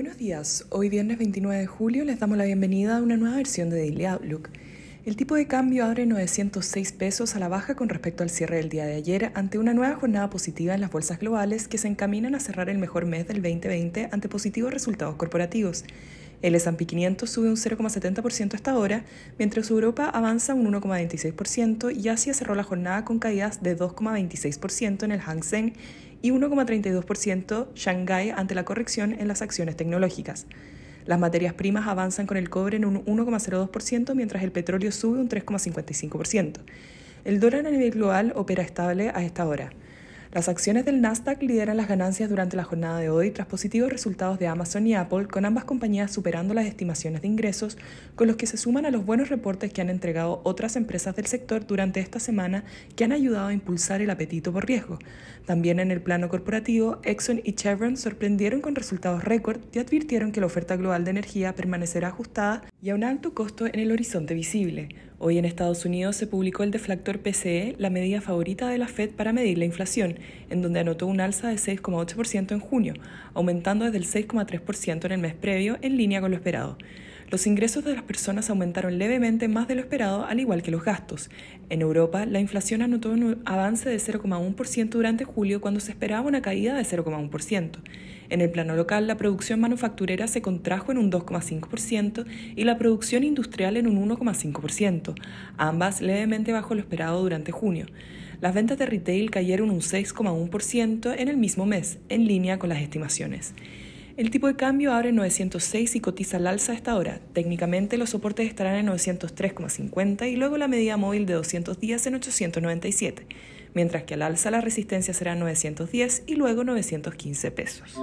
Buenos días, hoy viernes 29 de julio les damos la bienvenida a una nueva versión de Daily Outlook. El tipo de cambio abre 906 pesos a la baja con respecto al cierre del día de ayer ante una nueva jornada positiva en las bolsas globales que se encaminan a cerrar el mejor mes del 2020 ante positivos resultados corporativos. El S&P 500 sube un 0,70% hasta ahora, mientras Europa avanza un 1,26% y Asia cerró la jornada con caídas de 2,26% en el Hang Seng y 1,32% Shanghai ante la corrección en las acciones tecnológicas. Las materias primas avanzan con el cobre en un 1,02%, mientras el petróleo sube un 3,55%. El dólar a nivel global opera estable a esta hora. Las acciones del Nasdaq lideran las ganancias durante la jornada de hoy tras positivos resultados de Amazon y Apple, con ambas compañías superando las estimaciones de ingresos, con los que se suman a los buenos reportes que han entregado otras empresas del sector durante esta semana que han ayudado a impulsar el apetito por riesgo. También en el plano corporativo, Exxon y Chevron sorprendieron con resultados récord y advirtieron que la oferta global de energía permanecerá ajustada y a un alto costo en el horizonte visible. Hoy en Estados Unidos se publicó el deflactor PCE, la medida favorita de la Fed para medir la inflación, en donde anotó un alza de 6,8% en junio, aumentando desde el 6,3% en el mes previo, en línea con lo esperado. Los ingresos de las personas aumentaron levemente más de lo esperado, al igual que los gastos. En Europa, la inflación anotó un avance de 0,1% durante julio cuando se esperaba una caída de 0,1%. En el plano local, la producción manufacturera se contrajo en un 2,5% y la producción industrial en un 1,5%, ambas levemente bajo lo esperado durante junio. Las ventas de retail cayeron un 6,1% en el mismo mes, en línea con las estimaciones. El tipo de cambio abre en 906 y cotiza al alza a esta hora. Técnicamente los soportes estarán en 903,50 y luego la medida móvil de 200 días en 897, mientras que al alza la resistencia será 910 y luego 915 pesos.